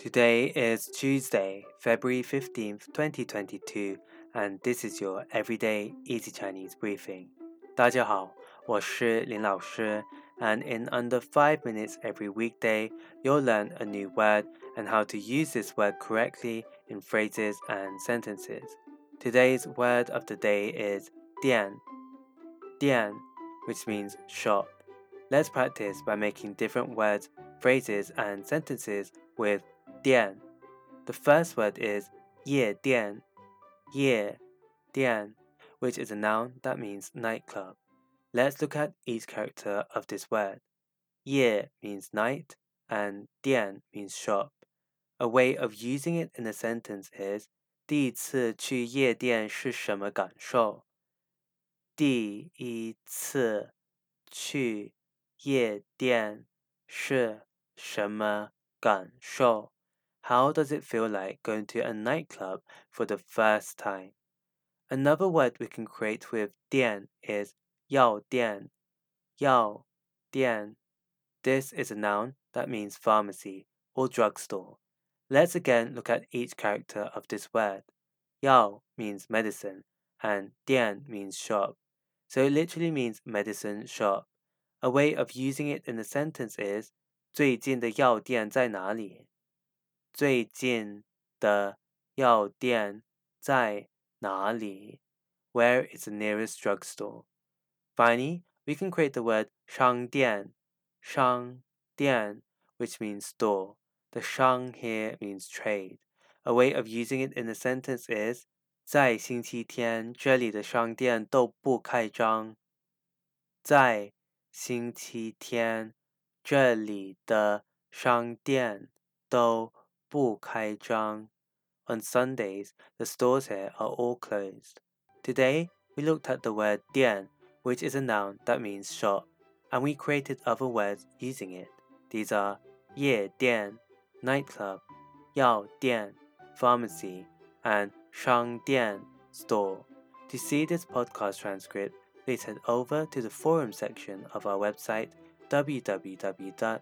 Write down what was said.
Today is Tuesday, February 15th, 2022, and this is your everyday easy Chinese briefing. 大家好，我是林老师, and in under 5 minutes every weekday, you'll learn a new word and how to use this word correctly in phrases and sentences. Today's word of the day is dian. Dian, which means shop. Let's practice by making different words, phrases, and sentences with 店. The first word is 夜店,夜店, which is a noun that means nightclub. Let's look at each character of this word. 夜 means night and 店 means shop. A way of using it in a sentence is 第一次去夜店是什么感受？第一次去夜店是什么感受 ？how does it feel like going to a nightclub for the first time? Another word we can create with 店 is 药店,药店. This is a noun that means pharmacy or drugstore. Let's again look at each character of this word. Yao means medicine and dian means shop. So it literally means medicine shop. A way of using it in a sentence is 最近的药店在哪里？ 最近的药店在哪里？Where is the nearest drugstore? Finally, we can create the word 商店,商店, which means store. The 商 here means trade. A way of using it in a sentence is 在星期天这里的商店都不开张。在星期天这里的商店都 on Sundays, the stores here are all closed. Today, we looked at the word 店, which is a noun that means shop, and we created other words using it. These are 夜店, nightclub, 药店, pharmacy, and 商店, store. To see this podcast transcript, please head over to the forum section of our website www